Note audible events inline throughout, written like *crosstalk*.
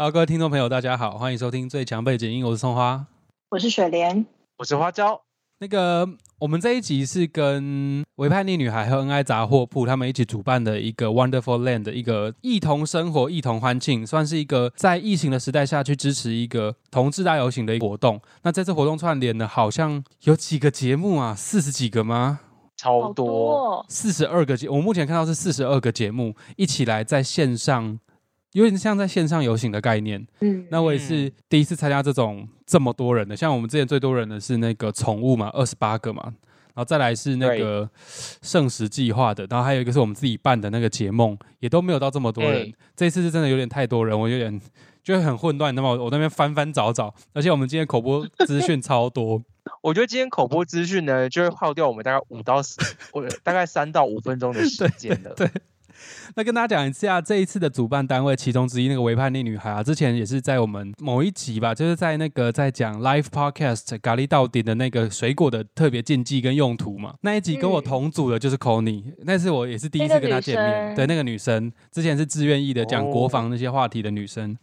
Hello，各位听众朋友，大家好，欢迎收听最强背景音，我是松花。我是雪莲，我是花椒。那个，我们这一集是跟维叛逆女孩和恩爱杂货铺他们一起主办的一个 Wonderful Land 的一个一同生活、一同欢庆，算是一个在疫情的时代下去支持一个同志大游行的一个活动。那这次活动串联呢，好像有几个节目啊，四十几个吗？超多，哦四十二个节，我目前看到是四十二个节目一起来在线上，有点像在线上游行的概念。嗯，那我也是第一次参加这种这么多人的，像我们之前最多人的是那个宠物嘛，二十八个嘛，然后再来是那个圣食计划的，然后还有一个是我们自己办的那个节梦，也都没有到这么多人。对这次是真的有点太多人，我有点觉得很混乱。那么我我那边翻翻找找，而且我们今天口播资讯超多，*laughs* 我觉得今天口播资讯呢，就会耗掉我们大概五到十，或者大概三到五分钟的时间了。*laughs* 对 *laughs* 那跟大家讲一下，这一次的主办单位其中之一那个维叛逆女孩啊，之前也是在我们某一集吧，就是在那个在讲 live podcast 咖喱到底的那个水果的特别禁忌跟用途嘛，那一集跟我嗯同组的就是 c o n y 那是我也是第一次跟她见面，对那个女生。之前是自愿意的讲哦国防那些话题的女生，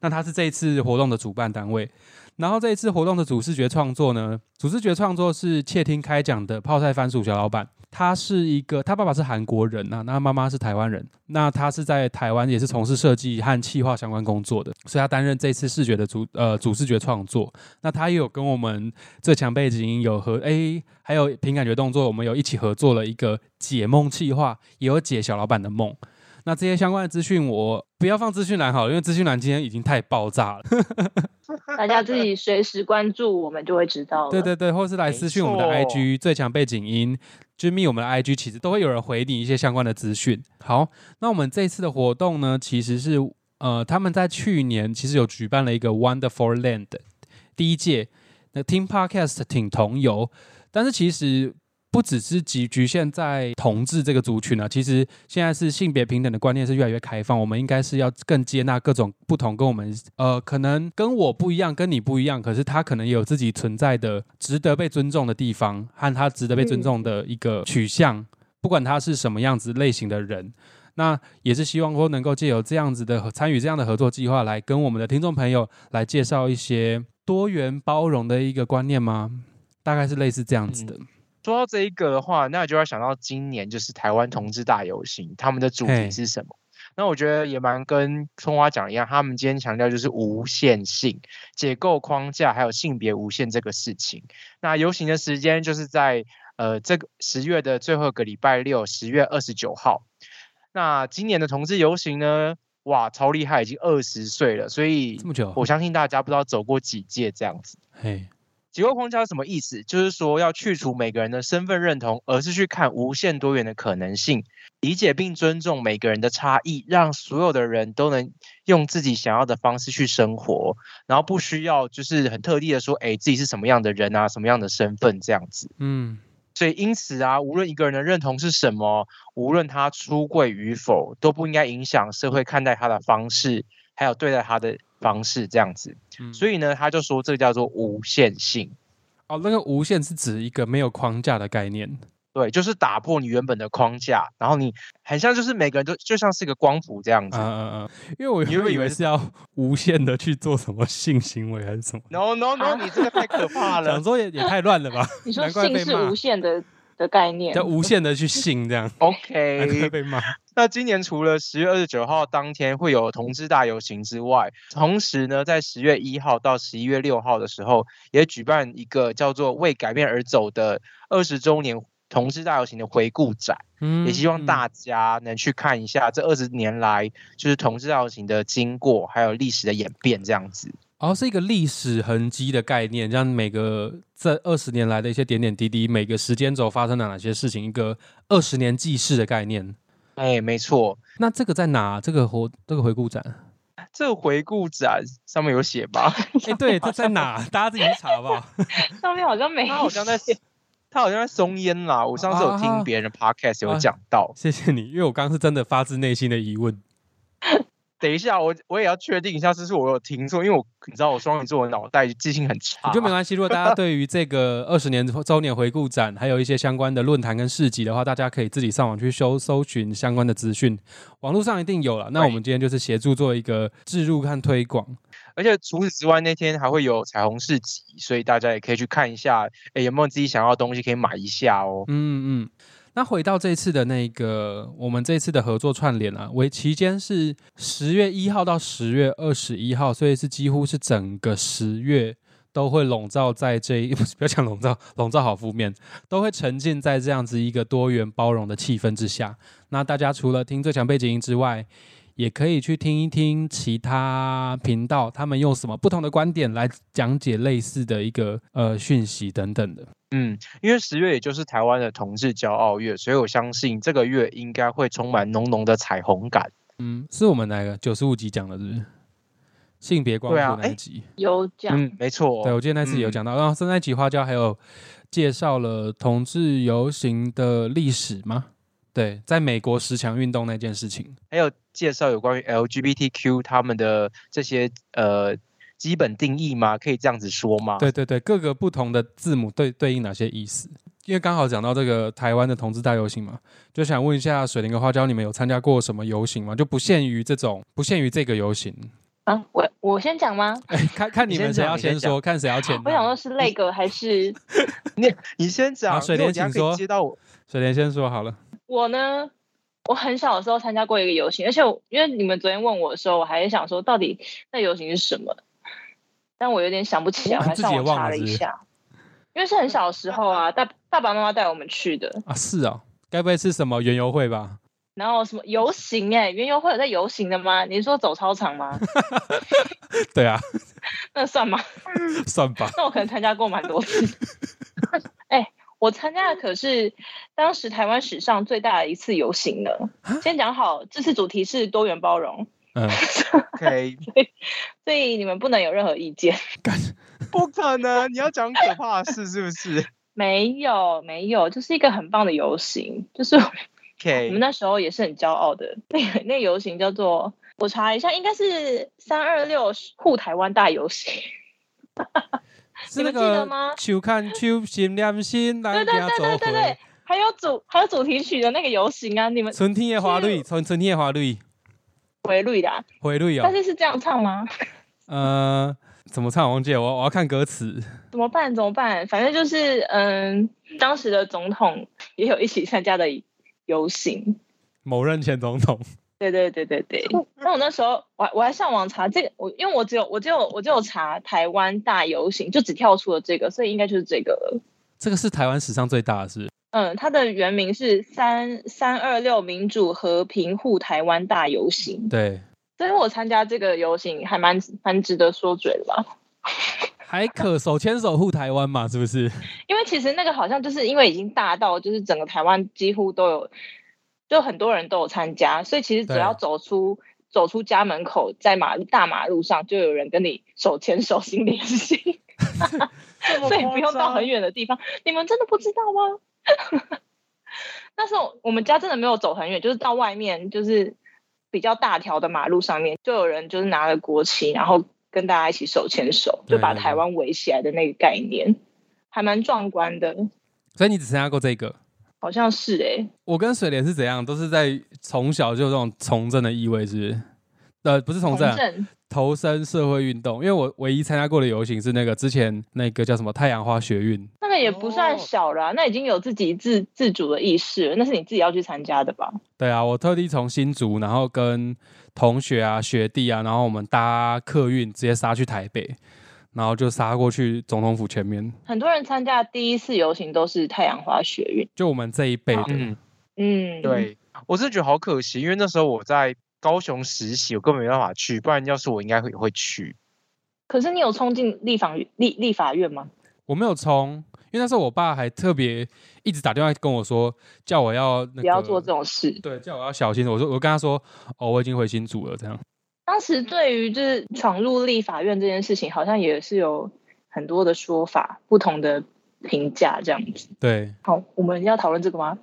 那她是这一次活动的主办单位。然后这一次活动的主视觉创作呢，主视觉创作是窃听开讲的泡菜番薯小老板，他是一个，他爸爸是韩国人啊、那他妈妈是台湾人，那他是在台湾也是从事设计和企划相关工作的，所以他担任这次视觉的主呃主视觉创作。那他也有跟我们最强背景音有和诶，还有凭感觉动作，我们有一起合作了一个解梦企划，也有解小老板的梦。那这些相关的资讯，我不要放资讯栏好了，因为资讯栏今天已经太爆炸了。*laughs* 大家自己随时关注，我们就会知道了。对对对，或是来私讯我们的 IG 最强背景音，就是密我们的 IG，其实都会有人回你一些相关的资讯。好，那我们这次的活动呢，其实是呃，他们在去年其实有举办了一个 Wonderful Land 第一届，那 Team Podcast 挺同游，但是其实。不只是局局限在同志这个族群啊，其实现在是性别平等的观念是越来越开放，我们应该是要更接纳各种不同，跟我们呃可能跟我不一样，跟你不一样，可是他可能也有自己存在的值得被尊重的地方，和他值得被尊重的一个取向，不管他是什么样子类型的人。那也是希望说能够借由这样子的参与这样的合作计划，来跟我们的听众朋友来介绍一些多元包容的一个观念吗？大概是类似这样子的。说到这一个的话，那就要想到今年就是台湾同志大游行，他们的主嘿题是什么？那我觉得也蛮跟春花讲一样，他们今天强调就是无限性、解构框架，还有性别无限这个事情。那游行的时间就是在呃这个十月的最后一个礼拜六，十月二十九号。那今年的同志游行呢，哇，超厉害，已经二十岁了，所以这么久，我相信大家不知道走过几届这样子。嘿，结构框架是什么意思？就是说要去除每个人的身份认同，而是去看无限多元的可能性，理解并尊重每个人的差异，让所有的人都能用自己想要的方式去生活，然后不需要就是很特地的说，哎，自己是什么样的人啊，什么样的身份这样子。嗯，所以因此啊，无论一个人的认同是什么，无论他出柜与否，都不应该影响社会看待他的方式，还有对待他的方式这样子。嗯所以呢，他就说这个叫做无限性。哦，那个无限是指一个没有框架的概念。对，就是打破你原本的框架，然后你很像就是每个人都就像是一个光谱这样子。嗯嗯嗯，因为我你原本以会以为是要无限的去做什么性行为还是什么，No No No，你这个太可怕了 *laughs* 想。说也也太乱了吧？你说性是无限的的概念要，无限的去信这样，*laughs* OK，*laughs* 被骂。那今年除了十月二十九号当天会有同志大游行之外，同时呢，在十月一号到十一月六号的时候，也举办一个叫做“为改变而走”的二十周年同志大游行的回顾展。嗯也希望大家能去看一下这二十年来就是同志大游行的经过，还有历史的演变这样子。哦，是一个历史痕迹的概念，让每个这二十年来的一些点点滴滴，每个时间轴发生了哪些事情，一个二十年记事的概念。哎，没错，那这个在哪？这个活这个回顾展？这个回顾展上面有写吧？哎，对，这在哪？大家自己去查好不好？*laughs* 上面好像没他好像在，他好像在松烟啦。我上次有啊听别人的 podcast 有啊讲到。谢谢你，因为我刚刚是真的发自内心的疑问。*laughs* 等一下，我我也要确定一下，是不是我有听错？因为我你知道我双鱼座的脑袋记性很差。我觉得没关系。如果大家对于这个 *laughs* 二十年周年回顾展，还有一些相关的论坛跟市集的话，大家可以自己上网去搜搜寻相关的资讯，网络上一定有了。那我们今天就是协助做一个置入和推广。而且除此之外，那天还会有彩虹市集，所以大家也可以去看一下，哎，有没有自己想要的东西可以买一下哦。嗯嗯。那回到这次的那个，我们这次的合作串联啊，为期间是十月一号到十月二十一号，所以是几乎是整个十月都会笼罩在这一，*laughs* 不要讲笼罩，笼罩好负面，都会沉浸在这样子一个多元包容的气氛之下。那大家除了听最强背景音之外，也可以去听一听其他频道，他们用什么不同的观点来讲解类似的一个呃讯息等等的。嗯，因为十月也就是台湾的同志骄傲月，所以我相信这个月应该会充满浓浓的彩虹感。嗯，是我们那个九十五集讲的，是不是？性别光谱那一集有讲，嗯，没错。对我记得那次有讲到，然后那集花椒还有介绍了同志游行的历史吗？对，在美国十强运动那件事情，还有介绍有关于 LGBTQ 他们的这些呃。基本定义吗？可以这样子说吗？对对对，各个不同的字母对对应哪些意思？因为刚好讲到这个台湾的同志大游行嘛，就想问一下水灵跟花椒，你们有参加过什么游行吗？就不限于这种，不限于这个游行。啊，我我先讲吗？*laughs* 哎，看看你们谁要先说，看谁要先。我想说是那个还是 *laughs* 你你先讲。水莲请说。接到我，水莲先说好了。我呢，我很小的时候参加过一个游行，而且因为你们昨天问我的时候，我还是想说到底那游行是什么。但我有点想不起来，我还上网查了一下，因为是很小的时候啊，大爸爸妈妈带我们去的啊，是啊，该不会是什么园游会吧？然后什么游行？哎，园游会有在游行的吗？你是说走操场吗？*laughs* 对啊，*laughs* 那算吗？*laughs* 算吧。那我可能参加过蛮多次。哎，我参加的可是当时台湾史上最大的一次游行呢。先讲好，这次主题是多元包容。嗯，*laughs* OK，所以你们不能有任何意见。不可能，你要讲可怕的事是不是？*laughs* 没有，没有，就是一个很棒的游行，就是 OK。我们那时候也是很骄傲的。那个那游行叫做，我查一下，应该是三二六护台湾大游行。*laughs* 是那个吗？秋看求，心良心，对对对对对对，还有主还有主题曲的那个游行啊，你们春天的花蕊，春春天的花蕊。回绿的，回绿哦。但是是这样唱吗？呃，怎么唱？王姐，我我要看歌词。怎么办？怎么办？反正就是，嗯，当时的总统也有一起参加的游行。某任前总统。对对对对对。那我那时候，我我还上网查这个，我因为我只有我只有我只有查台湾大游行，就只跳出了这个，所以应该就是这个了。这个是台湾史上最大的是。嗯，它的原名是三三二六民主和平护台湾大游行。对，所以我参加这个游行还蛮蛮值得说嘴的吧？*laughs* 还可手牵手护台湾嘛？是不是？因为其实那个好像就是因为已经大到就是整个台湾几乎都有，就很多人都有参加，所以其实只要走出走出家门口，在马大马路上就有人跟你手牵手心连心，*laughs* 所以不用到很远的地方。你们真的不知道吗？*laughs* 那时候我们家真的没有走很远，就是到外面，就是比较大条的马路上面，就有人就是拿了国旗，然后跟大家一起手牵手，就把台湾围起来的那个概念，还蛮壮观的。所以你只参加过这个？好像是哎。我跟水莲是怎样？都是在从小就有这种从政的意味，是不是？呃，不是从政。投身社会运动，因为我唯一参加过的游行是那个之前那个叫什么太阳花学运，那个也不算小了，那已经有自己自自主的意识了，那是你自己要去参加的吧？对啊，我特地从新竹，然后跟同学啊、学弟啊，然后我们搭客运直接杀去台北，然后就杀过去总统府前面。很多人参加第一次游行都是太阳花学运，就我们这一辈的，嗯，对我是觉得好可惜，因为那时候我在。高雄实习，我根本没办法去，不然要是我应该会会去。可是你有冲进立法立立法院吗？我没有冲，因为那时候我爸还特别一直打电话跟我说，叫我要不要做这种事。对，叫我要小心。我说我跟他说，哦，我已经回新组了。这样。当时对于就是闯入立法院这件事情，好像也是有很多的说法，不同的评价这样子。对。好，我们要讨论这个吗？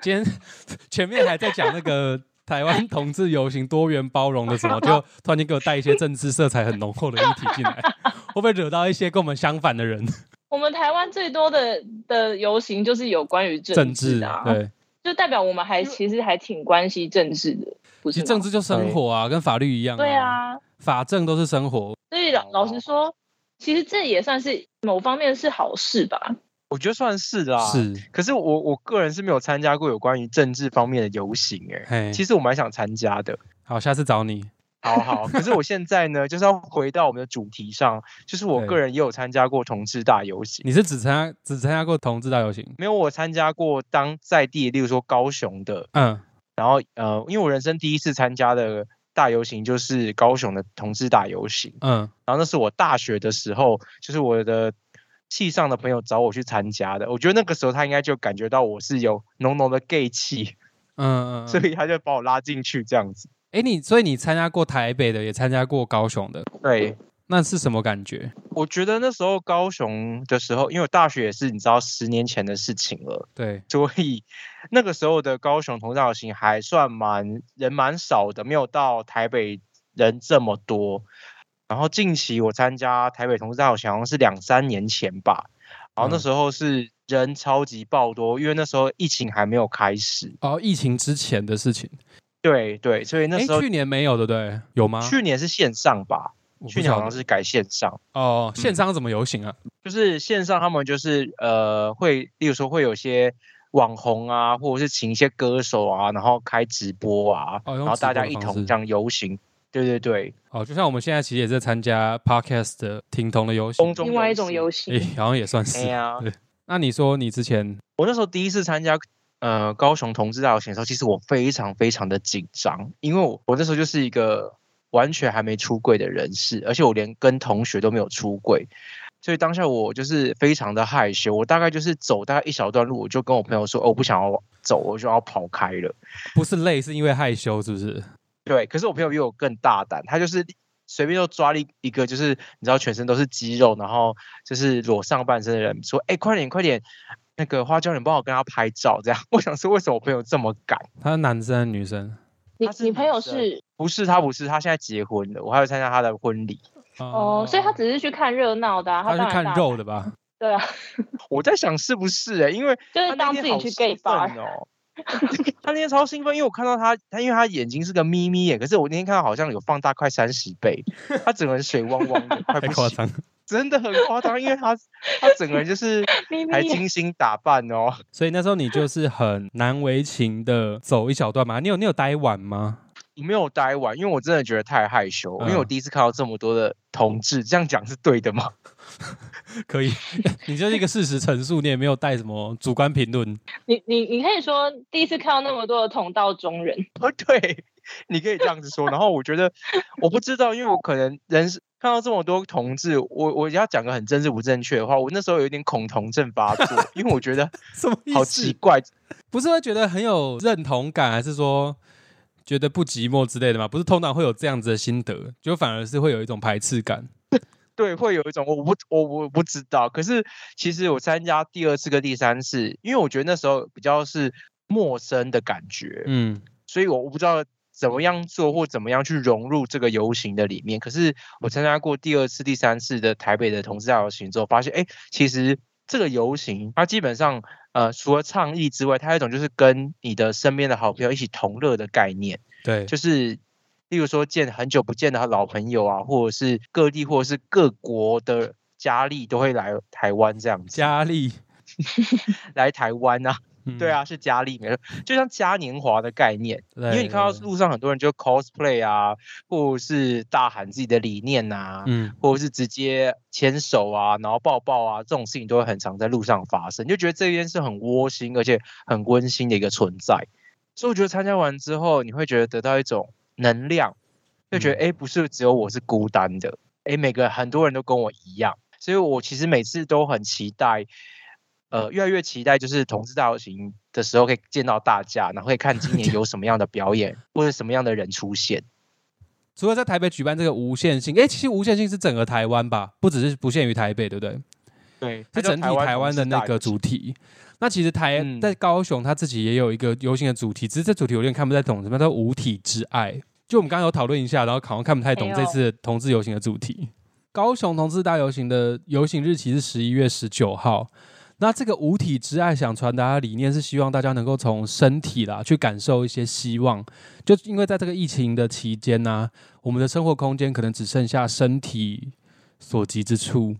今天 *laughs* 前面还在讲那个。台湾同志游行多元包容的什么，*laughs* 就突然间给我带一些政治色彩很浓厚的议题进来，*laughs* 会不会惹到一些跟我们相反的人？*laughs* 我们台湾最多的的游行就是有关于政治的，对，就代表我们还其实还挺关心政治的，不是？政治就生活啊，跟法律一样，对啊，法政都是生活。所以老老实说，其实这也算是某方面是好事吧。我觉得算是啦，是。可是我我个人是没有参加过有关于政治方面的游行，哎，其实我蛮想参加的。好，下次找你。*laughs* 好好。可是我现在呢，就是要回到我们的主题上，就是我个人也有参加过同志大游行。你是只参加只参加过同志大游行？没有，我参加过当在地，例如说高雄的，嗯，然后呃，因为我人生第一次参加的大游行就是高雄的同志大游行，嗯，然后那是我大学的时候，就是我的。系上的朋友找我去参加的，我觉得那个时候他应该就感觉到我是有浓浓的 gay 气，*laughs* 嗯嗯，所以他就把我拉进去这样子。哎，你所以你参加过台北的，也参加过高雄的，对，那是什么感觉？我觉得那时候高雄的时候，因为我大学也是你知道十年前的事情了，对，所以那个时候的高雄同造型还算蛮人蛮少的，没有到台北人这么多。然后近期我参加台北同志大游行，好像是两三年前吧。然后那时候是人超级爆多，因为那时候疫情还没有开始。哦，疫情之前的事情。对对，所以那时候去年没有，对不对？有吗？去年是线上吧？去年好像是改线上。哦，线上怎么游行啊？就是线上他们就是呃会，例如说会有些网红啊，或者是请一些歌手啊，然后开直播啊，然后大家一同这样游行。对对对，哦，就像我们现在其实也在参加 podcast 的听童的游戏，另外一种游戏，哎，好像也算是。对，那你说你之前，我那时候第一次参加呃高雄同志大游行的时候，其实我非常非常的紧张，因为我我那时候就是一个完全还没出柜的人士，而且我连跟同学都没有出柜，所以当下我就是非常的害羞，我大概就是走大概一小段路，我就跟我朋友说，哦，我不想要走，我就要跑开了。不是累，是因为害羞，是不是？对，可是我朋友比我更大胆，他就是随便就抓了一个，就是你知道全身都是肌肉，然后就是裸上半身的人，说：“哎，快点快点，那个花椒，你帮我跟他拍照。”这样，*laughs* 我想说，为什么我朋友这么敢？他是男生女生？你你朋友是？不是他不是，他现在结婚了，我还要参加他的婚礼。哦，所以他只是去看热闹的，他是看肉的吧？对啊，*laughs* 我在想是不是哎，因为就是当自己去 gay bar 哦。*laughs* 他那天超兴奋，因为我看到他，他因为他眼睛是个眯眯眼，可是我那天看到好像有放大快三十倍，*laughs* 他整个人水汪汪的，太夸张，真的很夸张，因为他 *laughs* 他整个人就是还精心打扮哦，所以那时候你就是很难为情的走一小段嘛，你有你有待晚吗？我没有待完，因为我真的觉得太害羞。因为我第一次看到这么多的同志，这样讲是对的吗？*laughs* 可以，*laughs* 你就是一个事实陈述，你也没有带什么主观评论。你你你可以说第一次看到那么多的同道中人。*laughs* 哦，对，你可以这样子说。然后我觉得我不知道，因为我可能人是看到这么多同志，我我要讲个很政治不正确的话，我那时候有一点恐同症发作，因为我觉得什么好奇怪，不是会觉得很有认同感，还是说？觉得不寂寞之类的吗？不是通常会有这样子的心得，就反而是会有一种排斥感。*laughs* 对，会有一种我不我我不知道。可是其实我参加第二次跟第三次，因为我觉得那时候比较是陌生的感觉，嗯，所以我我不知道怎么样做或怎么样去融入这个游行的里面。可是我参加过第二次、第三次的台北的同志大游行之后，发现哎，其实这个游行它基本上。呃，除了倡议之外，它有一种就是跟你的身边的好朋友一起同乐的概念。对，就是例如说见很久不见的老朋友啊，或者是各地或者是各国的佳丽都会来台湾这样子。佳丽 *laughs* 来台湾啊。对啊，是嘉丽，没错，就像嘉年华的概念，因为你看到路上很多人就 cosplay 啊，或者是大喊自己的理念呐，嗯，或者是直接牵手啊，然后抱抱啊，这种事情都会很常在路上发生，就觉得这边是很窝心，而且很温馨的一个存在。所以我觉得参加完之后，你会觉得得到一种能量，就觉得哎，不是只有我是孤单的，哎，每个很多人都跟我一样，所以我其实每次都很期待。呃，越来越期待就是同志大游行的时候可以见到大家，然后可以看今年有什么样的表演或者什么样的人出现。除了在台北举办这个无限性，哎，其实无限性是整个台湾吧，不只是不限于台北，对不对？对，是整体台湾的那个主题。那其实台在高雄，他自己也有一个游行的主题，只是这主题有点看不太懂，什么叫五体之爱？就我们刚刚有讨论一下，然后好像看不太懂这次同志游行的主题。高雄同志大游行的游行日期是十一月十九号。那这个无体之爱想传达的理念是希望大家能够从身体啦去感受一些希望，就因为在这个疫情的期间呢，我们的生活空间可能只剩下身体所及之处，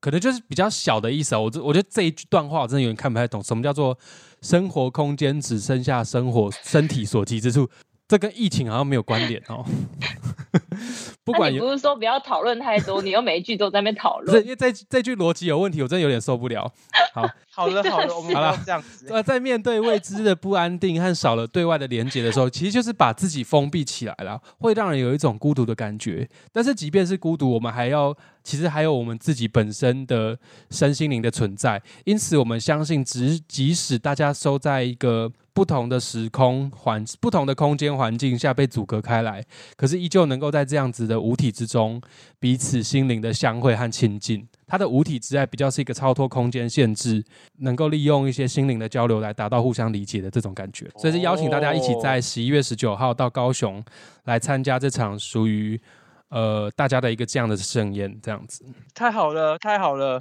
可能就是比较小的意思。我这我觉得这一句段话我真的有点看不太懂，什么叫做生活空间只剩下生活身体所及之处？这跟疫情好像没有关联哦。*laughs* 不管你不是说不要讨论太多，你又每一句都在那边讨论。是因为这这句逻辑有问题，我真的有点受不了。好，好 *laughs* 了好了，*laughs* 我们好了这样子。呃，在面对未知的不安定和少了对外的连接的时候，其实就是把自己封闭起来了，会让人有一种孤独的感觉。但是即便是孤独，我们还要其实还有我们自己本身的身心灵的存在。因此，我们相信，只即使大家收在一个。不同的时空环，不同的空间环境下被阻隔开来，可是依旧能够在这样子的五体之中，彼此心灵的相会和亲近。它的五体之爱比较是一个超脱空间限制，能够利用一些心灵的交流来达到互相理解的这种感觉。所以是邀请大家一起在十一月十九号到高雄来参加这场属于呃大家的一个这样的盛宴，这样子。太好了，太好了。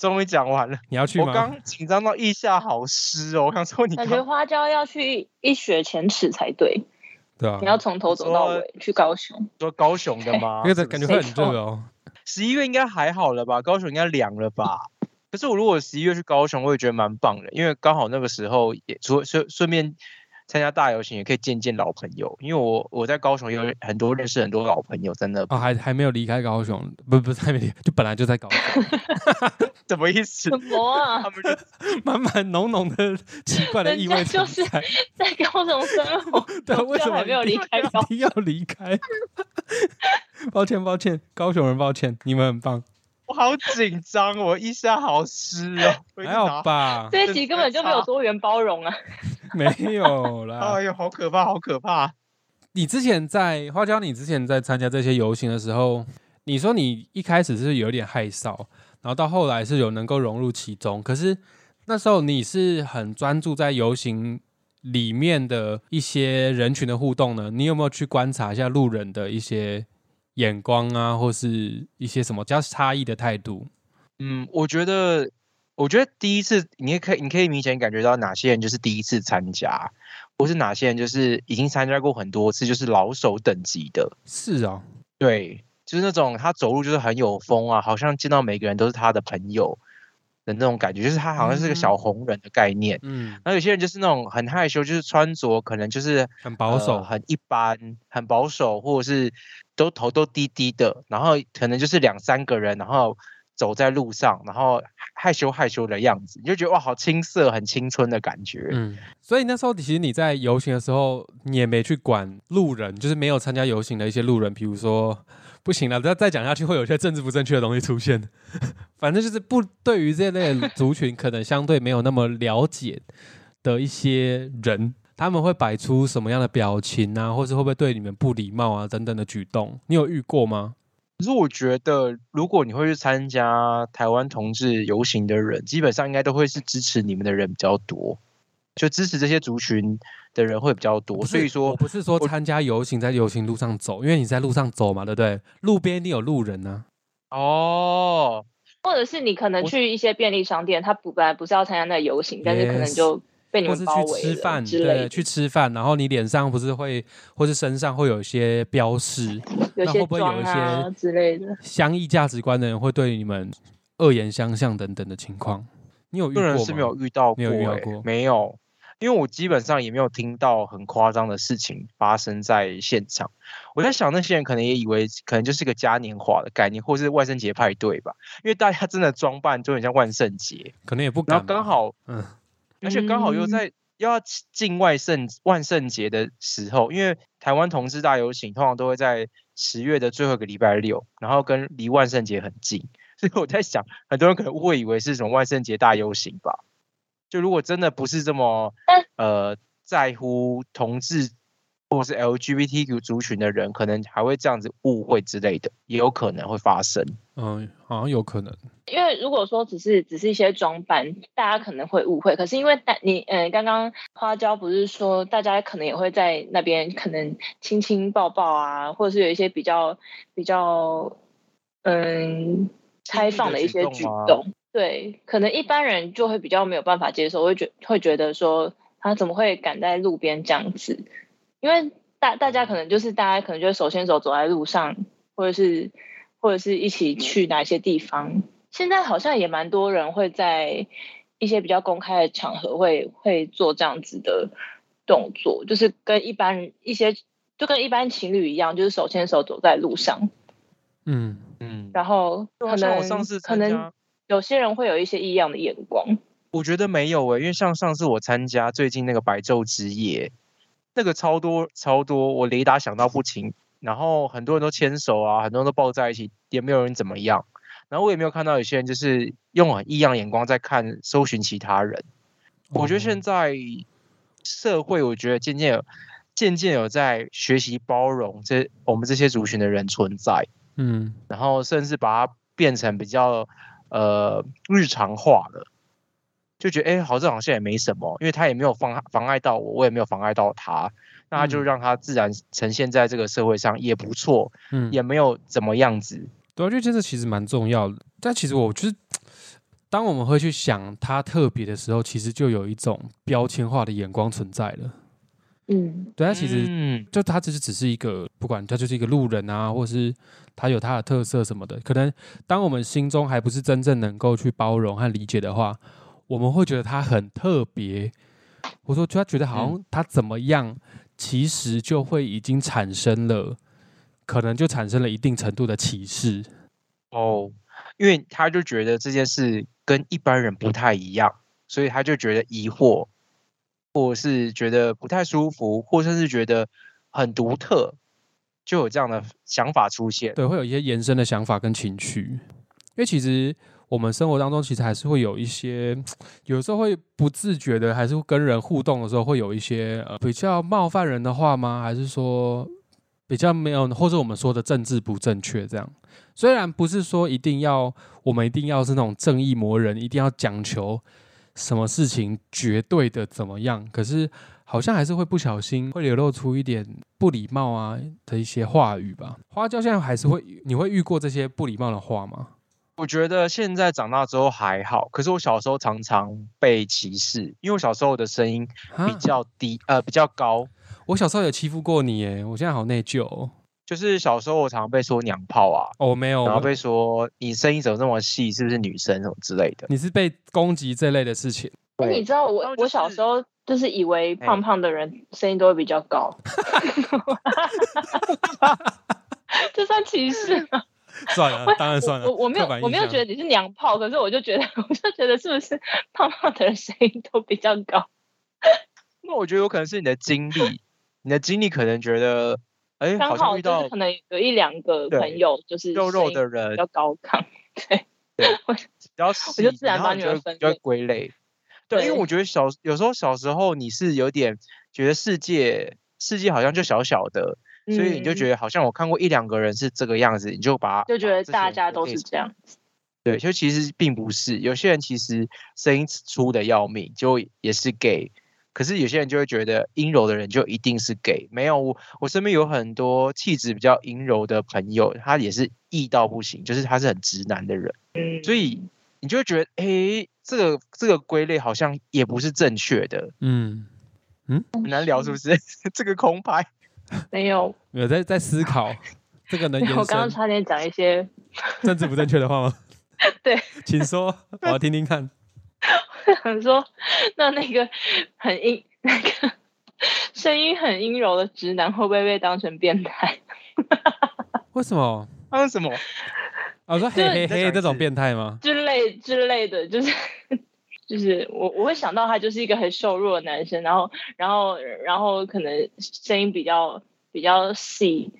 终于讲完了，你要去吗？我刚紧张到腋下好湿哦，我想说你感觉花椒要去一雪前耻才对，对啊，你要从头走到尾去高雄，说高雄的吗？因 *laughs* 为感觉会很热哦。十一月应该还好了吧？高雄应该凉了吧？可是我如果十一月去高雄，我也觉得蛮棒的，因为刚好那个时候也除顺顺便。参加大游行也可以见见老朋友，因为我我在高雄有很多认识很多老朋友，真的哦，还还没有离开高雄，不不是还没离，就本来就在高雄，*laughs* 什么意思？什么啊？他们 *laughs* 满满浓浓的奇怪的意味，就 *laughs* 是在高雄生活，对，为什么没有离开？一定要离开？抱歉抱歉，高雄人抱歉，你们很棒。我好紧张，我一下好湿哦，还好吧？这一集根本就没有多元包容啊。*laughs* 没有啦！哎呦，好可怕，好可怕！你之前在花椒，你之前在参加这些游行的时候，你说你一开始是有点害臊，然后到后来是有能够融入其中。可是那时候你是很专注在游行里面的一些人群的互动呢？你有没有去观察一下路人的一些眼光啊，或是一些什么较差异的态度？嗯，我觉得。我觉得第一次，你可以，你可以明显感觉到哪些人就是第一次参加，或是哪些人就是已经参加过很多次，就是老手等级的。是啊，对，就是那种他走路就是很有风啊，好像见到每个人都是他的朋友的那种感觉，就是他好像是个小红人的概念。嗯，然后有些人就是那种很害羞，就是穿着可能就是很保守、很一般、很保守，或者是都头都低低的，然后可能就是两三个人，然后。走在路上，然后害羞害羞的样子，你就觉得哇，好青涩，很青春的感觉。嗯，所以那时候其实你在游行的时候，你也没去管路人，就是没有参加游行的一些路人，比如说不行了，再再讲下去会有一些政治不正确的东西出现。*laughs* 反正就是不对于这类族群可能相对没有那么了解的一些人，他们会摆出什么样的表情啊，或者会不会对你们不礼貌啊等等的举动，你有遇过吗？可是我觉得，如果你会去参加台湾同志游行的人，基本上应该都会是支持你们的人比较多，就支持这些族群的人会比较多。所以说，我不是说参加游行在游行路上走，因为你在路上走嘛，对不对？路边一定有路人呢。哦，或者是你可能去一些便利商店，他不本来不是要参加那游行，但是可能就。被你们包围吃饭，对，去吃饭，然后你脸上不是会，或是身上会有一些标识，*laughs* 那会不会有一些之类的 *laughs* 相异价值观的人会对你们恶言相向等等的情况？你有遇过吗？个人是没有遇到过，没有遇到过，没有，因为我基本上也没有听到很夸张的事情发生在现场。我在想，那些人可能也以为可能就是个嘉年华的概念，或是万圣节派对吧？因为大家真的装扮就很像万圣节，可能也不敢，刚好，嗯。而且刚好又在要境外圣万圣节的时候，因为台湾同志大游行通常都会在十月的最后一个礼拜六，然后跟离万圣节很近，*laughs* 所以我在想，很多人可能误会以为是什么万圣节大游行吧？就如果真的不是这么呃在乎同志或是 LGBTQ 族群的人，可能还会这样子误会之类的，也有可能会发生。嗯，好像有可能。因为如果说只是只是一些装扮，大家可能会误会。可是因为大你嗯，刚刚花椒不是说大家可能也会在那边可能亲亲抱抱啊，或者是有一些比较比较嗯开放的一些举动，对，可能一般人就会比较没有办法接受，会觉会觉得说他怎么会敢在路边这样子？因为大大家可能就是大家可能就手牵手走在路上，或者是。或者是一起去哪些地方？现在好像也蛮多人会在一些比较公开的场合会会做这样子的动作，就是跟一般一些就跟一般情侣一样，就是手牵手走在路上。嗯嗯。然后可能我上次可能有些人会有一些异样的眼光。我觉得没有诶，因为像上次我参加最近那个白昼之夜，那个超多超多，我雷达想到不清。然后很多人都牵手啊，很多人都抱在一起，也没有人怎么样。然后我也没有看到有些人就是用很异样眼光在看、搜寻其他人。我觉得现在社会，我觉得渐渐有、渐渐有在学习包容这我们这些族群的人存在。嗯，然后甚至把它变成比较呃日常化了，就觉得哎，好像好像也没什么，因为他也没有妨妨碍到我，我也没有妨碍到他。那就让他自然呈现在这个社会上也不错，嗯，也没有怎么样子。对，我觉得这个其实蛮重要的。但其实我觉得，当我们会去想他特别的时候，其实就有一种标签化的眼光存在了。嗯，对他其实，嗯，就他只是只是一个，不管他就是一个路人啊，或是他有他的特色什么的。可能当我们心中还不是真正能够去包容和理解的话，我们会觉得他很特别。我说，就他觉得好像他怎么样。其实就会已经产生了，可能就产生了一定程度的歧视哦，因为他就觉得这件事跟一般人不太一样，所以他就觉得疑惑，或是觉得不太舒服，或甚至觉得很独特，就有这样的想法出现。对，会有一些延伸的想法跟情绪，因为其实。我们生活当中其实还是会有一些，有时候会不自觉的，还是跟人互动的时候会有一些呃比较冒犯人的话吗？还是说比较没有，或者我们说的政治不正确这样？虽然不是说一定要我们一定要是那种正义魔人，一定要讲求什么事情绝对的怎么样，可是好像还是会不小心会流露出一点不礼貌啊的一些话语吧。花椒现在还是会，你会遇过这些不礼貌的话吗？我觉得现在长大之后还好，可是我小时候常常被歧视，因为我小时候的声音比较低，呃，比较高。我小时候有欺负过你耶，我现在好内疚。就是小时候我常常被说娘炮啊，哦，没有，然后被说你声音怎么那么细，是不是女生什么之类的？你是被攻击这类的事情？你知道我我小时候就是以为胖胖的人声音都会比较高 *laughs* *laughs* 这算歧视吗？*laughs* 算了，当然算了。我我没有我没有觉得你是娘炮，可是我就觉得 *laughs* 我就觉得是不是胖胖的人声音都比较高？*laughs* 那我觉得有可能是你的经历，你的经历可能觉得，哎，刚好遇到可能有一两个朋友就是肉肉的人比较高亢，对对，比较细，我就自然把你们分就归类。对，因为我觉得小有时候小时候你是有点觉得世界世界好像就小小的。所以你就觉得好像我看过一两个人是这个样子，你就把就觉得大家都是这样子。对，就其实并不是，有些人其实声音粗的要命，就也是 gay。可是有些人就会觉得阴柔的人就一定是 gay。没有，我身边有很多气质比较阴柔的朋友，他也是异到不行，就是他是很直男的人。嗯，所以你就会觉得，哎，这个这个归类好像也不是正确的。嗯嗯，很难聊是不是？*laughs* 这个空拍。*laughs* 没有，有在在思考 *laughs* 这个能。我刚刚差点讲一些 *laughs* 政治不正确的话吗？对，请说，我要听听看。想说，那那个很阴、那个声音很阴柔的直男，会不会被当成变态？为什么？为什么？我说嘿嘿嘿这种变态吗？之类之类的，就是。就是我我会想到他就是一个很瘦弱的男生，然后然后然后可能声音比较比较细，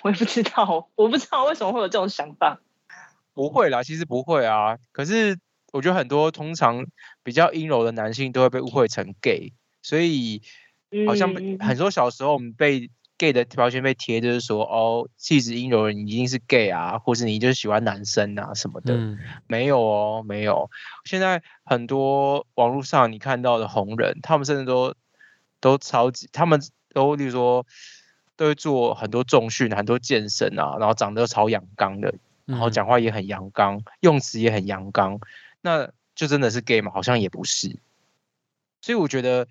我也不知道，我不知道为什么会有这种想法。不会啦，其实不会啊。可是我觉得很多通常比较阴柔的男性都会被误会成 gay，所以好像很多小时候我们被 gay 的标签被贴，就是说哦，气质阴柔人你一定是 gay 啊，或是你就是喜欢男生啊什么的。嗯，没有哦，没有。现在很多网络上你看到的红人，他们甚至都都超级，他们都例如说都会做很多重训、很多健身啊，然后长得超阳刚的，然后讲话也很阳刚，用词也很阳刚，那就真的是 gay 吗？好像也不是。所以我觉得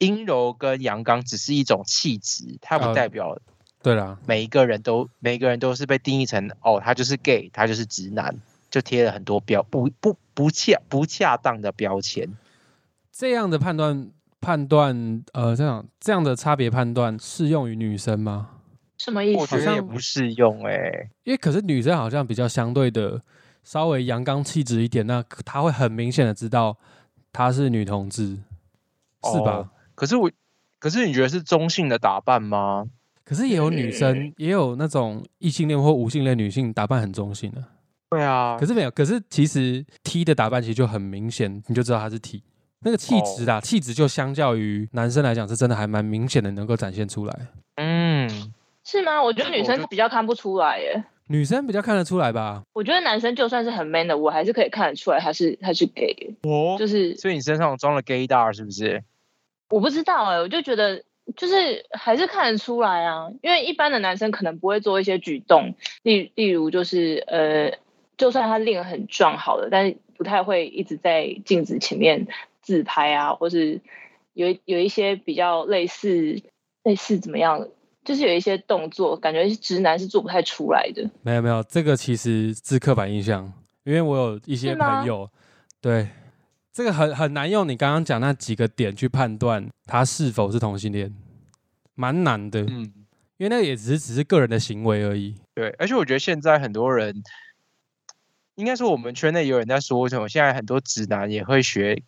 阴柔跟阳刚只是一种气质，它不代表对啦，每一个人都每一个人都是被定义成哦，他就是 gay，他就是直男，就贴了很多标不不不恰不恰当的标签。这样的判断判断呃，这样这样的差别判断适用于女生吗？什么意思？我觉得也不适用哎、因为可是女生好像比较相对的稍微阳刚气质一点，那她会很明显的知道她是女同志，是吧？哦可是我，可是你觉得是中性的打扮吗？可是也有女生，也有那种异性恋或无性恋女性打扮很中性的，对啊可是没有，可是其实 T 的打扮其实就很明显，你就知道她是 T。那个气质哦啦，气质就相较于男生来讲，是真的还蛮明显的，能够展现出来。嗯，是吗？我觉得女生比较看不出来耶。女生比较看得出来吧？我觉得男生就算是很 man 的，我还是可以看得出来他是他是 gay。哦就是所以你身上装了 gay 大是不是？我不知道哎、我就觉得就是还是看得出来啊，因为一般的男生可能不会做一些举动，例例如就是呃，就算他练很壮好了，但是不太会一直在镜子前面自拍啊，或是有有一些比较类似类似怎么样，就是有一些动作，感觉直男是做不太出来的。没有没有，这个其实是刻板印象，因为我有一些朋友，对这个很很难用你刚刚讲那几个点去判断他是否是同性恋，蛮难的，嗯，因为那个也只是只是个人的行为而已。对。而且我觉得现在很多人，应该说我们圈内有人在说什么，现在很多直男也会学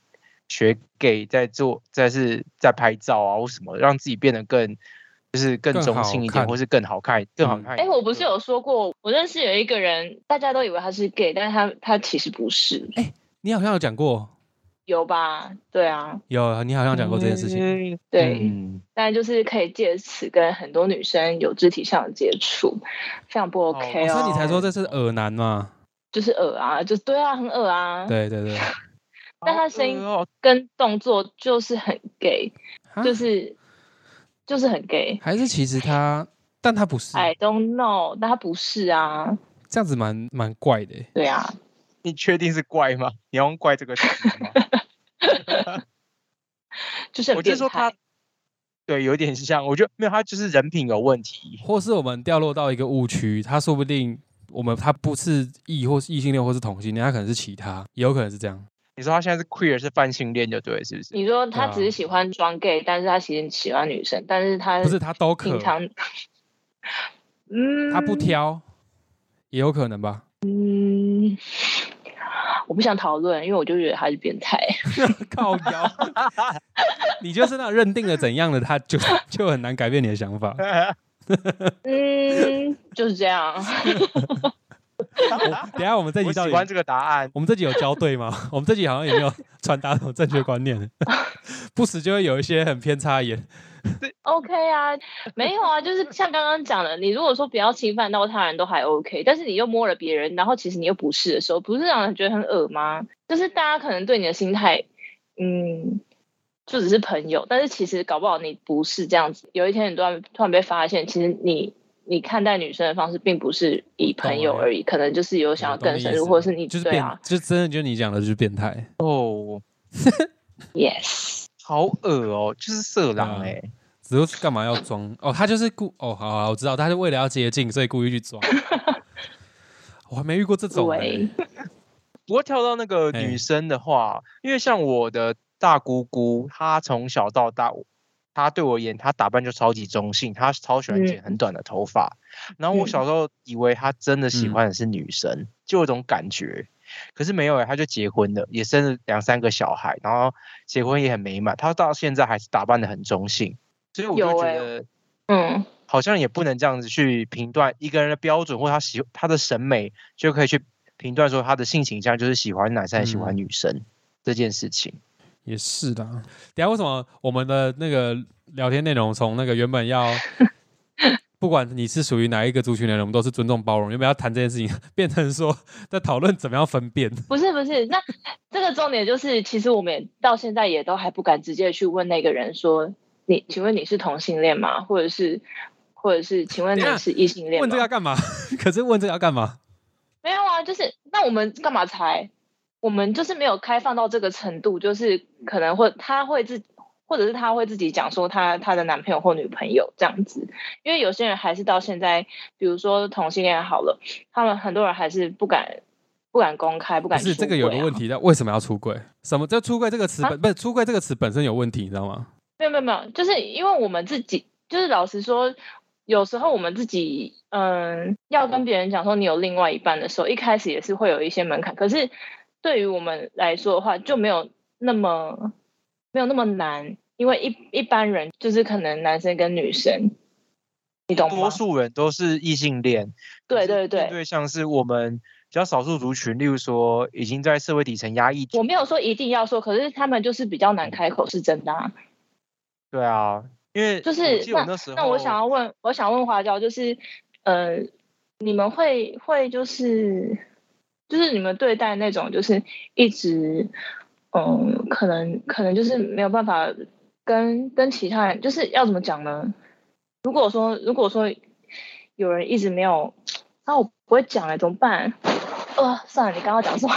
学 gay 在做，在是在拍照啊或什么，让自己变得更就是更中性一点，或是更好看、更好嗯看。哎、我不是有说过，我认识有一个人，大家都以为他是 gay，但是他他其实不是，哎你好像有讲过，有吧？对啊，有你好像讲过这件事情。情？对，嗯，但就是可以借此跟很多女生有肢体上的接触，非常不 OK 哦。所以你才说这是耳男嘛？就是耳啊，就对啊，很耳啊。，对对对，但他声音跟动作就是很 gay，啊就是就是很 gay。还是其实他，但他不是，I don't know，但他不是啊。这样子蛮蛮怪的欸。对啊，你确定是怪吗？你要用怪这个词吗？*laughs* 就是我就说他。对，有点像，我觉得没有，他就是人品有问题。或是我们掉落到一个误区，他说不定我们他不是异或是异性恋或是同性恋，他可能是其他，也有可能是这样。你说他现在是 queer 是泛性恋就对，是不是？你说他只是喜欢装 gay，、但是他其实喜欢女生，但是他不是他都可平，常，*laughs* 嗯，他不挑，也有可能吧。嗯，我不想讨论，因为我就觉得他是变态。*laughs* 靠腰，*laughs* 你就是那认定了怎样的，他就就很难改变你的想法。*laughs* 嗯，就是这样。我等下我们这集到底，我喜欢这个答案。我们这集有交对吗？*laughs* 我们这集好像也没有传达什么正确观念，*laughs* 不时就会有一些很偏差的言。OK 啊，没有啊，就是像刚刚讲的，你如果说不要侵犯到他人都还 OK，但是你又摸了别人，然后其实你又不是的时候，不是让人觉得很恶吗？就是大家可能对你的心态，嗯，就只是朋友，但是其实搞不好你不是这样子。有一天你突然突然被发现，其实你你看待女生的方式并不是以朋友而已，可能就是有想要更深入，或者是你就是变对啊，就真的就你讲的就是变态。哦，，yes，好恶哦，就是色狼哎、只是干嘛要装？哦，他就是故哦，好好，我知道，他是为了要接近，所以故意去装。*laughs* 我还没遇过这种、*laughs* 不过跳到那个哎女生的话，因为像我的大姑姑，她从小到大，她对我而言，他打扮就超级中性，他超喜欢剪嗯很短的头发。然后我嗯小时候以为他真的喜嗯欢的是女生，就有种感觉。可是没有哎、他就结婚了，也生了两三个小孩，然后结婚也很美满。他到现在还是打扮的很中性，所以我就觉得嗯，好像也不能这样子去评断一个人的标准，或他喜他的审美，就可以去评断说他的性倾向就是喜欢男生还是喜欢嗯女生、这件事情。也是的。等下为什么我们的那个聊天内容从那个原本要 *laughs* 不管你是属于哪一个族群的人，我们都是尊重包容。原本要谈这件事情，变成说在讨论怎么样分辨？不是不是，那这个重点就是，其实我们到现在也都还不敢直接去问那个人说，你请问你是同性恋吗？或者是或者是请问你是异性恋？问这个要干嘛？可是问这个要干嘛？没有啊，就是那我们干嘛猜？我们就是没有开放到这个程度，就是可能会他会自。或者是他会自己讲说他他的男朋友或女朋友这样子，因为有些人还是到现在，比如说同性恋好了，他们很多人还是不敢不敢公开，不敢。是这个有个问题，那为什么要出柜？什么叫出柜这个词本不是出柜这个词本身有问题，你知道吗？没有没有没有，就是因为我们自己，就是老实说，有时候我们自己嗯要跟别人讲说你有另外一半的时候，一开始也是会有一些门槛，可是对于我们来说的话，就没有那么没有那么难。因为一一般人就是可能男生跟女生，你懂吗？多数人都是异性恋，对对对，对像是我们比较少数族群，例如说已经在社会底层压抑。我没有说一定要说，可是他们就是比较难开口，是真的啊。对啊，因为就是那那我想要问，我想问花椒，就是呃，你们会会就是就是你们对待那种就是一直嗯，可能可能就是没有办法。跟跟其他人就是要怎么讲呢？如果说如果说有人一直没有，那我不会讲哎，怎么办？呃，算了，你刚刚讲什么？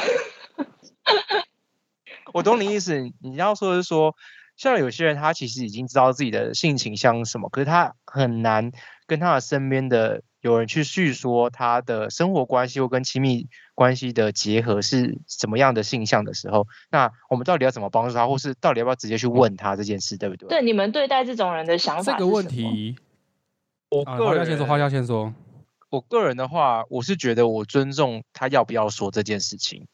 我懂你意思，你要说的是说，像有些人他其实已经知道自己的性倾向什么，可是他很难跟他的身边的。有人去叙说他的生活关系或跟亲密关系的结合是什么样的性向的时候，那我们到底要怎么帮助他，或是到底要不要直接去问他这件事，对不对？对，你们对待这种人的想法这个问题，我个人先说，花椒先说。我个人的话，我是觉得我尊重他要不要说这件事情，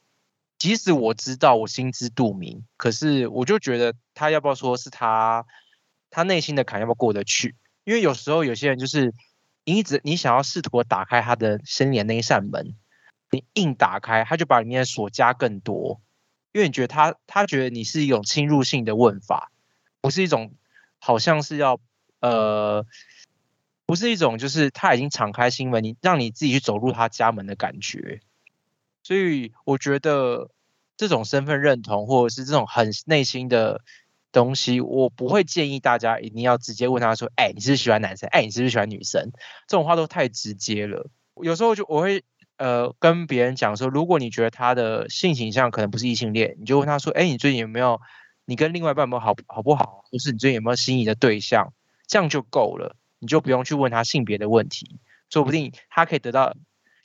即使我知道我心知肚明，可是我就觉得他要不要说是他他内心的坎要不要过得去，因为有时候有些人就是。你一直你想要试图打开他的心里那一扇门，你硬打开，他就把里面的锁加更多，因为你觉得他他觉得你是一种侵入性的问法，不是一种好像是要呃，不是一种就是他已经敞开心门，你让你自己去走入他家门的感觉，所以我觉得这种身份认同或者是这种很内心的。东西我不会建议大家一定要直接问他说：“哎，你是不是喜欢男生？哎，你是不是喜欢女生？”这种话都太直接了。有时候就我会呃跟别人讲说，如果你觉得他的性倾向可能不是异性恋，你就问他说：“哎，你最近有没有你跟另外一半有没有好好不好？或是你最近有没有心仪的对象？”这样就够了，你就不用去问他性别的问题，说不定他可以得到。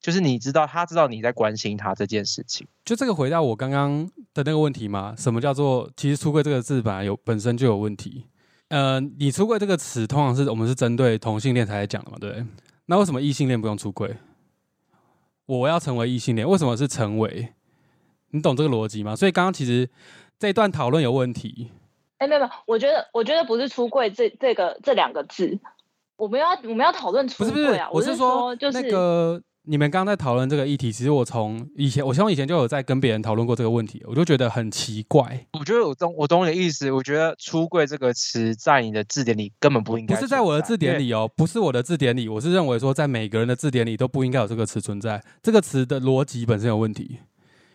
就是你知道，他知道你在关心他这件事情。就这个回到我刚刚的那个问题吗？什么叫做其实“出柜”这个字本来有本身就有问题？呃，你“出柜”这个词通常是我们是针对同性恋才来讲的嘛？对。那为什么异性恋不用出柜？我要成为异性恋，为什么是成为？你懂这个逻辑吗？所以刚刚其实这一段讨论有问题。哎，没有没有，我觉得我觉得不是“出柜”这这个这两个字，我们要我们要讨论出柜啊！我是说，就是那个。你们刚刚在讨论这个议题，其实我从以前，我从以前就有在跟别人讨论过这个问题，我就觉得很奇怪。我觉得我懂，我懂你的意思。我觉得“出柜”这个词在你的字典里根本不应该。不是在我的字典里哦，不是我的字典里，我是认为说，在每个人的字典里都不应该有这个词存在。这个词的逻辑本身有问题。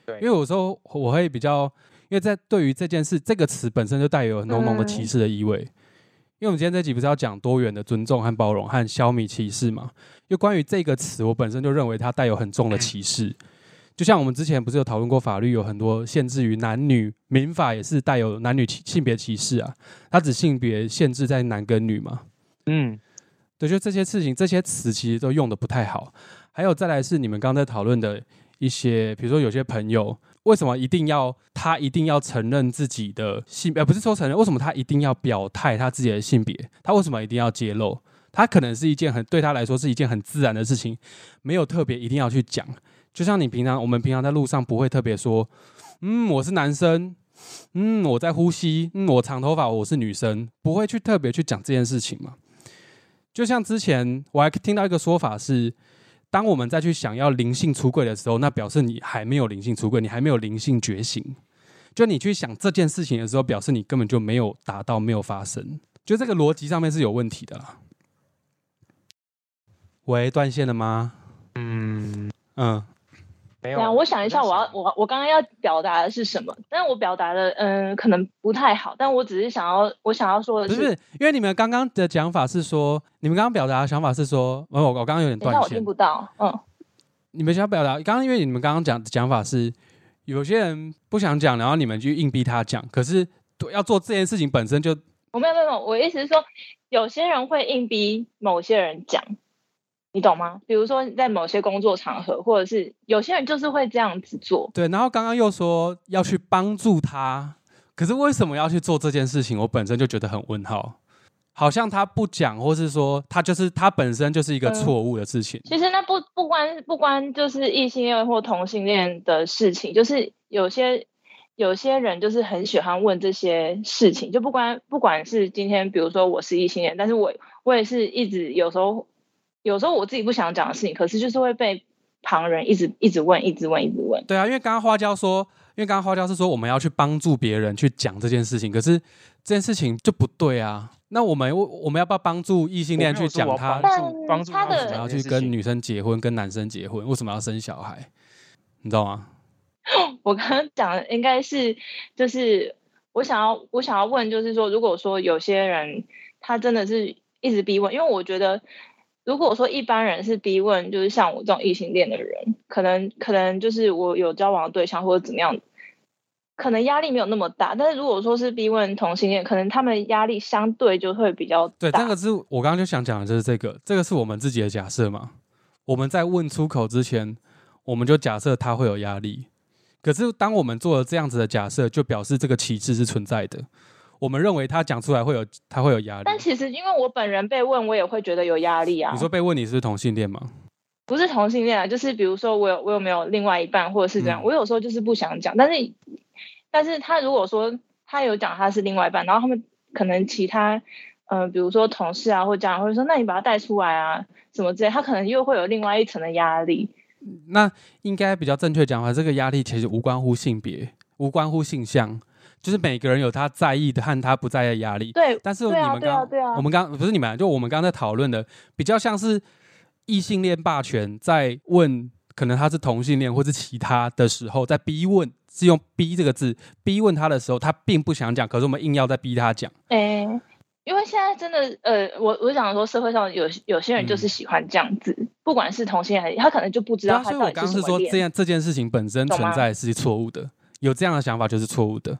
对，因为有时候我会比较，因为在对于这件事，这个词本身就带有浓浓的歧视的意味。因为我们今天这集不是要讲多元的尊重和包容和消弭歧视嘛？就关于这个词，我本身就认为它带有很重的歧视。就像我们之前不是有讨论过法律有很多限制于男女，民法也是带有男女性别歧视啊。它只性别限制在男跟女嘛？嗯，对，就这些事情，这些词其实都用的不太好。还有再来是你们刚才讨论的一些，比如说有些朋友。为什么一定要他一定要承认自己的性？呃，不是说承认，为什么他一定要表态他自己的性别？他为什么一定要揭露？他可能是一件很对他来说是一件很自然的事情，没有特别一定要去讲。就像你平常，我们平常在路上不会特别说，嗯，我是男生，嗯，我在呼吸，嗯，我长头发，我是女生，不会去特别去讲这件事情嘛？就像之前我还听到一个说法是。当我们再去想要灵性出柜的时候，那表示你还没有灵性出柜，你还没有灵性觉醒。就你去想这件事情的时候，表示你根本就没有达到，没有发生。就这个逻辑上面是有问题的啦。喂，断线了吗？嗯嗯，没有。对啊，我想一下，我要我我刚刚要表达的是什么？但是我表达的嗯，可能不太好，但我只是想要我想要说的是不是，因为你们刚刚的讲法是说，你们刚刚表达的想法是说，我我刚刚有点断线，我听不到，嗯。你们想表达，刚刚因为你们刚刚讲讲法是，有些人不想讲，然后你们就硬逼他讲，可是要做这件事情本身就，我没有没有，我意思是说，有些人会硬逼某些人讲，你懂吗？比如说在某些工作场合，或者是有些人就是会这样子做。对，然后刚刚又说要去帮助他，可是为什么要去做这件事情？我本身就觉得很问号。好像他不讲，或是说他就是他本身就是一个错误的事情。其实那不不关不关就是异性恋或同性恋的事情，就是有些有些人就是很喜欢问这些事情，就不管不管是今天，比如说我是异性恋，但是我我也是一直有时候有时候我自己不想讲的事情，可是就是会被旁人一直一直问，一直问，一直问。对啊，因为刚刚花椒说，因为刚刚花椒是说我们要去帮助别人去讲这件事情，可是这件事情就不对啊。那我们我们要不要帮助异性恋去讲他帮助帮助他为什么要去跟女生结婚，跟男生结婚？为什么要生小孩？你知道吗？*laughs* 我刚刚讲的应该是就是我想要我想要问，就是说，如果说有些人他真的是一直逼问，因为我觉得如果说一般人是逼问，就是像我这种异性恋的人，可能可能就是我有交往的对象或者怎么样。可能压力没有那么大，但是如果说是逼问同性恋，可能他们压力相对就会比较大。对，这个是我刚刚就想讲的，就是这个，这个是我们自己的假设嘛。我们在问出口之前，我们就假设他会有压力。可是当我们做了这样子的假设，就表示这个歧视是存在的。我们认为他讲出来会有他会有压力。但其实因为我本人被问，我也会觉得有压力啊。你说被问你是同性恋吗？不是同性恋啊，就是比如说我有我有没有另外一半，或者是这样。我有时候就是不想讲，但是。但是他如果说他有讲他是另外一半，然后他们可能其他，嗯，比如说同事啊或家人会说，那你把他带出来啊，什么之类，他可能又会有另外一层的压力。那应该比较正确讲话，这个压力其实无关乎性别，无关乎性向，就是每个人有他在意的和他不在意的压力。对，但是你们刚，我们刚不是你们，就我们刚刚在讨论的，比较像是异性恋霸权在问，可能他是同性恋或是其他的时候，在逼问。是用“逼”这个字逼问他的时候，他并不想讲，可是我们硬要在逼他讲。哎，因为现在真的，呃，我我想说，社会上有有些人就是喜欢这样子，不管是同性恋，他可能就不知道。所以我刚刚是说，这样这件事情本身存在是错误的，有这样的想法就是错误的。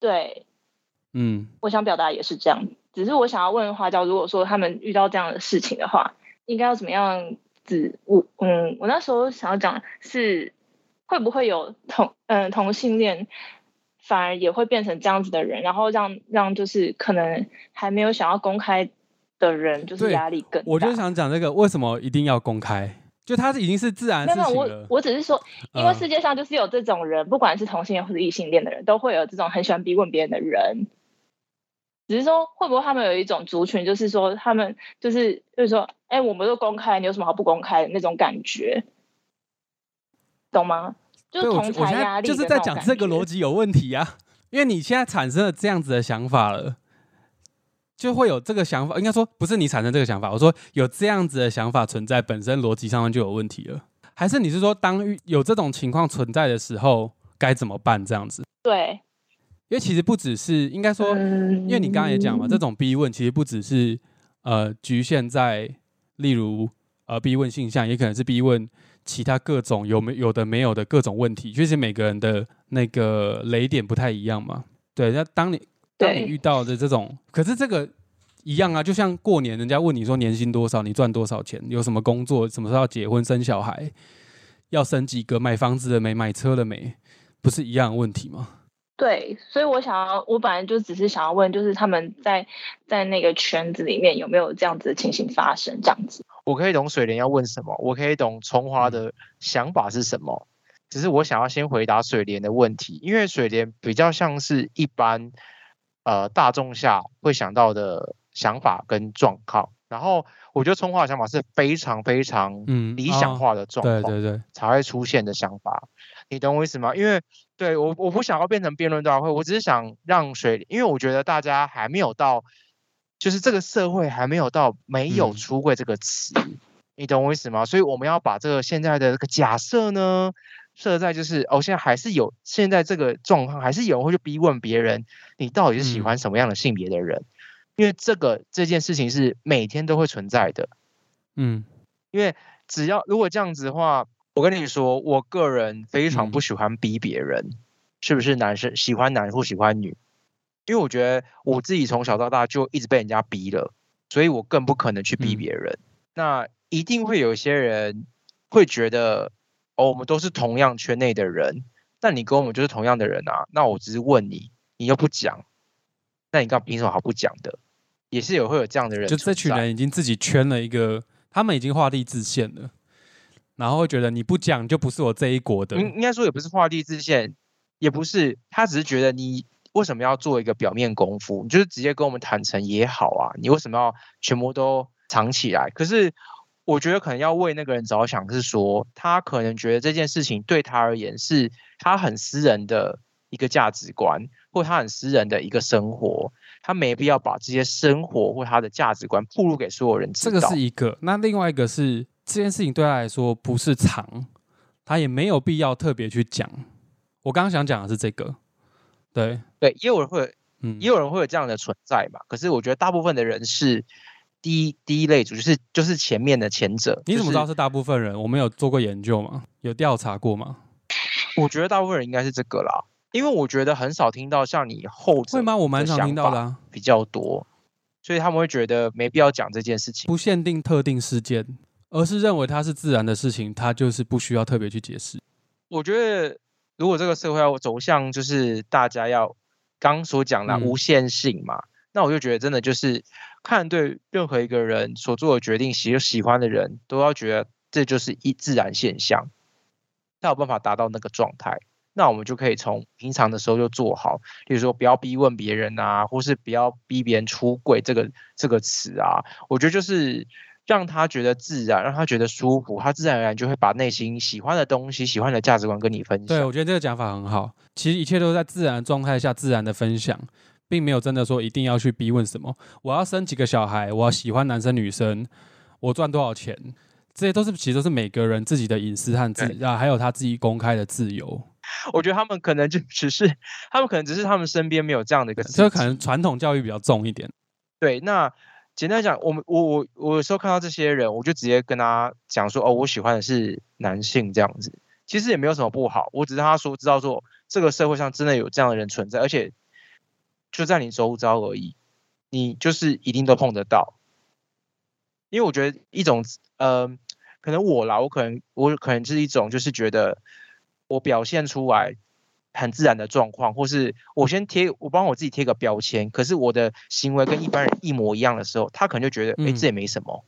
对，嗯，我想表达也是这样，只是我想要问花椒，如果说他们遇到这样的事情的话，应该要怎么样子？我嗯，我那时候想要讲是。会不会有同嗯同性恋反而也会变成这样子的人，然后让让就是可能还没有想要公开的人，就是压力更大。我就想讲这个，为什么一定要公开？就他已经是自然事情了。我我只是说，因为世界上就是有这种人，不管是同性恋或者异性恋的人，都会有这种很喜欢逼问别人的人。只是说，会不会他们有一种族群，就是说他们就是就是说，哎，我们都公开，你有什么好不公开的那种感觉？懂吗？就是同才压力，就是在讲这个逻辑有问题啊！因为你现在产生了这样子的想法了，就会有这个想法。应该说不是你产生这个想法，我说有这样子的想法存在，本身逻辑上就有问题了。还是你是说，当有这种情况存在的时候，该怎么办？这样子？对，因为其实不只是应该说，因为你刚刚也讲嘛，这种逼问其实不只是呃局限在例如呃逼问性向，也可能是逼问。其他各种有没有的没有的各种问题，就是每个人的那个雷点不太一样嘛。对，那当你当你遇到的这种，可是这个一样啊，就像过年人家问你说年薪多少，你赚多少钱，有什么工作，什么时候要结婚生小孩，要生几个，买房子了没，买车了没，不是一样的问题吗？对，所以我想要，我本来就只是想要问，就是他们在在那个圈子里面有没有这样子的情形发生，这样子。我可以懂水莲要问什么，我可以懂葱花的想法是什么，只是我想要先回答水莲的问题，因为水莲比较像是一般呃大众下会想到的想法跟状况，然后我觉得冲化的想法是非常非常理想化的状况，对对对，才会出现的想法，你懂我意思吗？因为对我我不想要变成辩论大会，我只是想让水，因为我觉得大家还没有到。就是这个社会还没有到没有出柜这个词，你懂我意思吗？所以我们要把这个现在的这个假设呢，设在就是哦，现在还是有现在这个状况，还是有人会去逼问别人，你到底是喜欢什么样的性别的人？因为这个这件事情是每天都会存在的。嗯，因为只要如果这样子的话，我跟你说，我个人非常不喜欢逼别人，是不是男生喜欢男或喜欢女？因为我觉得我自己从小到大就一直被人家逼了，所以我更不可能去逼别人。那一定会有一些人会觉得，哦，我们都是同样圈内的人，那你跟我们就是同样的人啊。那我只是问你，你又不讲，那你刚凭什么好不讲的？也是有会有这样的人，就这群人已经自己圈了一个，他们已经画地自限了，然后会觉得你不讲就不是我这一国的。应应该说也不是画地自限，也不是，他只是觉得你为什么要做一个表面功夫？你就是直接跟我们坦诚也好啊，你为什么要全部都藏起来？可是我觉得可能要为那个人着想，是说他可能觉得这件事情对他而言是他很私人的一个价值观，或他很私人的一个生活。他没必要把这些生活或他的价值观暴露给所有人知道。这个是一个，那另外一个是这件事情对他来说不是藏，他也没有必要特别去讲。我刚刚想讲的是这个，对对，也有人会，嗯，也有人会有这样的存在嘛。可是我觉得大部分的人是第一第一类组，就是就是前面的前者。你怎么知道是大部分人？我们有做过研究吗？有调查过吗？我觉得大部分人应该是这个啦。因为我觉得很少听到像你后者会吗？我蛮常听到的，比较多，所以他们会觉得没必要讲这件事情。不限定特定事件，而是认为它是自然的事情，它就是不需要特别去解释。我觉得，如果这个社会要走向就是大家要刚所讲的无限性嘛，那我就觉得真的就是看对任何一个人所做的决定，喜喜欢的人都要觉得这就是一自然现象，他有办法达到那个状态。那我们就可以从平常的时候就做好，比如说不要逼问别人啊，或是不要逼别人出柜这个这个词啊。我觉得就是让他觉得自然，让他觉得舒服，他自然而然就会把内心喜欢的东西、喜欢的价值观跟你分享。对，我觉得这个讲法很好。其实一切都在自然状态下自然的分享，并没有真的说一定要去逼问什么。我要生几个小孩，我要喜欢男生女生，我赚多少钱，这些都是其实都是每个人自己的隐私和自啊，还有他自己公开的自由。*laughs* 我觉得他们可能就只是，他们可能只是他们身边没有这样的一个，这可能传统教育比较重一点。对，那简单讲，我们我我我有时候看到这些人，我就直接跟他讲说，哦，我喜欢的是男性这样子，其实也没有什么不好，我只是他说知道说这个社会上真的有这样的人存在，而且就在你周遭而已，你就是一定都碰得到。因为我觉得一种，呃，可能我啦，我可能我可能是一种，就是觉得。我表现出来很自然的状况，或是我先贴我帮我自己贴个标签，可是我的行为跟一般人一模一样的时候，他可能就觉得，哎，这也没什么。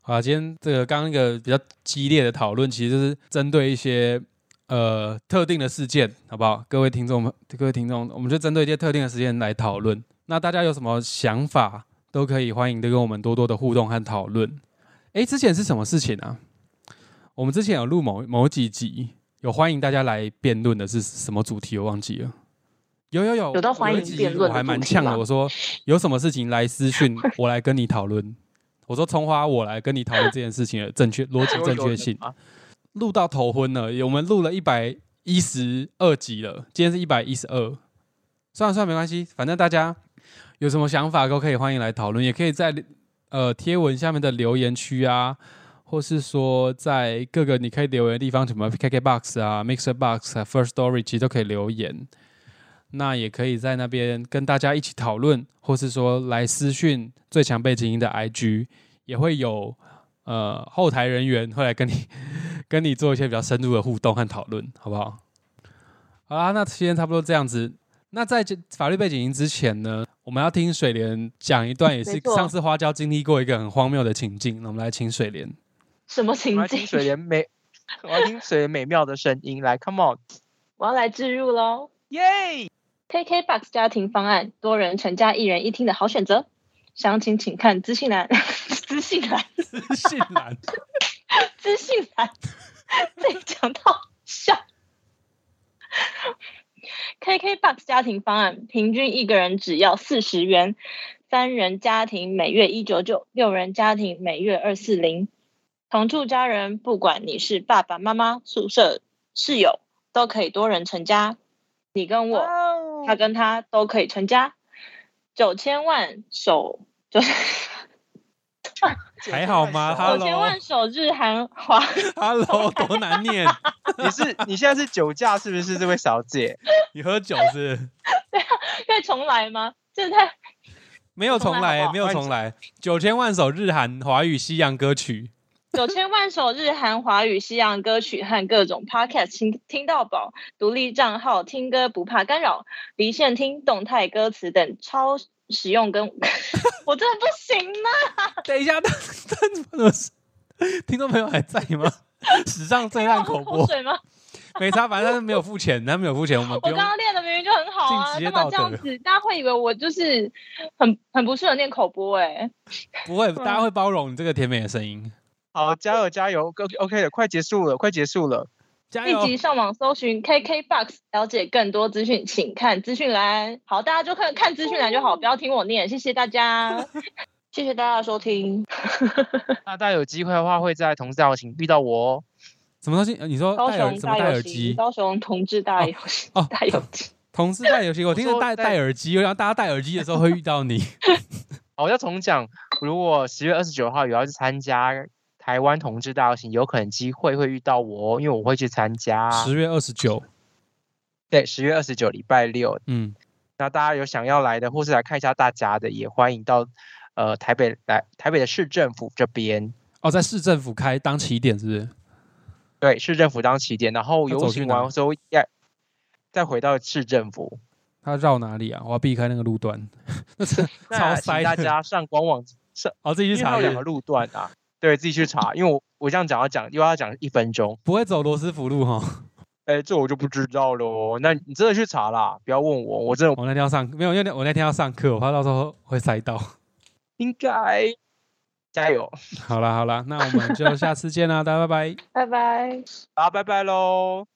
好，今天这个刚刚一个比较激烈的讨论，其实就是针对一些呃特定的事件，好不好？各位听众们，各位听众，我们就针对一些特定的事件来讨论。那大家有什么想法，都可以欢迎的跟我们多多的互动和讨论。哎，之前是什么事情啊？我们之前有录某某几集。有欢迎大家来辩论的是什么主题？我忘记了。有有有，有到欢迎辩论，我还蛮呛的。我说有什么事情来私讯，*laughs* 我来跟你讨论。我说葱花，我来跟你讨论这件事情的正确 *laughs* 逻辑正确性。录到头昏了，我们录了一百一十二集了，今天是一百一十二。算了算了，没关系，反正大家有什么想法都可以欢迎来讨论，也可以在呃贴文下面的留言区啊。或是说，在各个你可以留言的地方，什么 KKBox 啊、Mixer Box 啊、First Story，其实都可以留言。那也可以在那边跟大家一起讨论，或是说来私讯最强背景音的 IG，也会有呃后台人员会来跟你 *laughs* 跟你做一些比较深入的互动和讨论，好不好？好啦，那今天差不多这样子。那在法律背景音之前呢，我们要听水莲讲一段，也是上次花椒经历过一个很荒谬的情境。那我们来请水莲。什么情景？水莲美，我要听水莲美妙的声音。来，Come on，我要来置入喽！耶！KKBOX 家庭方案，多人成家一人一厅的好选择。详情请看资讯栏。资讯栏。资讯栏。*laughs* 资讯栏。*laughs* 被讲到笑。KKBOX 家庭方案，平均一个人只要四十元，三人家庭每月一九九，六人家庭每月二四零。同住家人，不管你是爸爸妈妈、宿舍室友，都可以多人成家。你跟我，他跟他都可以成家。九千万首就是 *laughs* 还好吗？九千万首日韩华，Hello，*laughs* 多难念。*laughs* 你是你现在是酒驾是不是？这位小姐，你喝酒是？对啊，可以重来吗？这太没有重来，没有重来。九千万首日韩华语西洋歌曲。九千万首日韩华语西洋歌曲和各种 podcast 听听到饱，独立账号听歌不怕干扰，离线听动态歌词等超实用。跟 *laughs* 我真的不行吗！等一下，他他怎么是？*laughs* 听众朋友还在吗？*laughs* 史上最烂口播水吗？没差，反正他没有付钱，他没有付钱，我们我刚刚练的明明就很好啊，干嘛这样子？大家会以为我就是很很不适合念口播哎？不会，大家会包容你这个甜美的声音。好，加油加油，OK OK 的，快结束了，快结束了，加油！立即上网搜寻 KKBOX，了解更多资讯，请看资讯栏。好，大家就看看资讯栏就好，不要听我念。谢谢大家，*laughs* 谢谢大家收听。*laughs* 那大家有机会的话，会在同志大游行遇到我哦。什么东西？你说高雄戴耳机？高雄同志大游行哦，戴耳机。同志戴游行，我听着戴戴耳机，然后大家戴耳机的时候会遇到你。*laughs* 好，我要重讲，如果十月二十九号有要去参加。台湾同志大游行有可能机会会遇到我，因为我会去参加。十月二十九，对，十月二十九礼拜六。嗯，那大家有想要来的，或是来看一下大家的，也欢迎到呃台北来台北的市政府这边。哦，在市政府开当起点是不是？对，市政府当起点，然后游行完之后再再回到市政府。他绕哪里啊？我要避开那个路段。那 *laughs* *laughs* 超塞，大家上官网上哦，自己去查两个路段啊。对自己去查，因为我我这样讲要讲又要讲一分钟，不会走罗斯福路哈？*laughs* 哎，这我就不知道喽。那你真的去查啦，不要问我，我真的我那天要上没有，因为我那天要上课，我怕到时候会塞到。应该加油。好啦好啦，那我们就下次见啦，大家拜拜，拜拜，好，拜拜喽。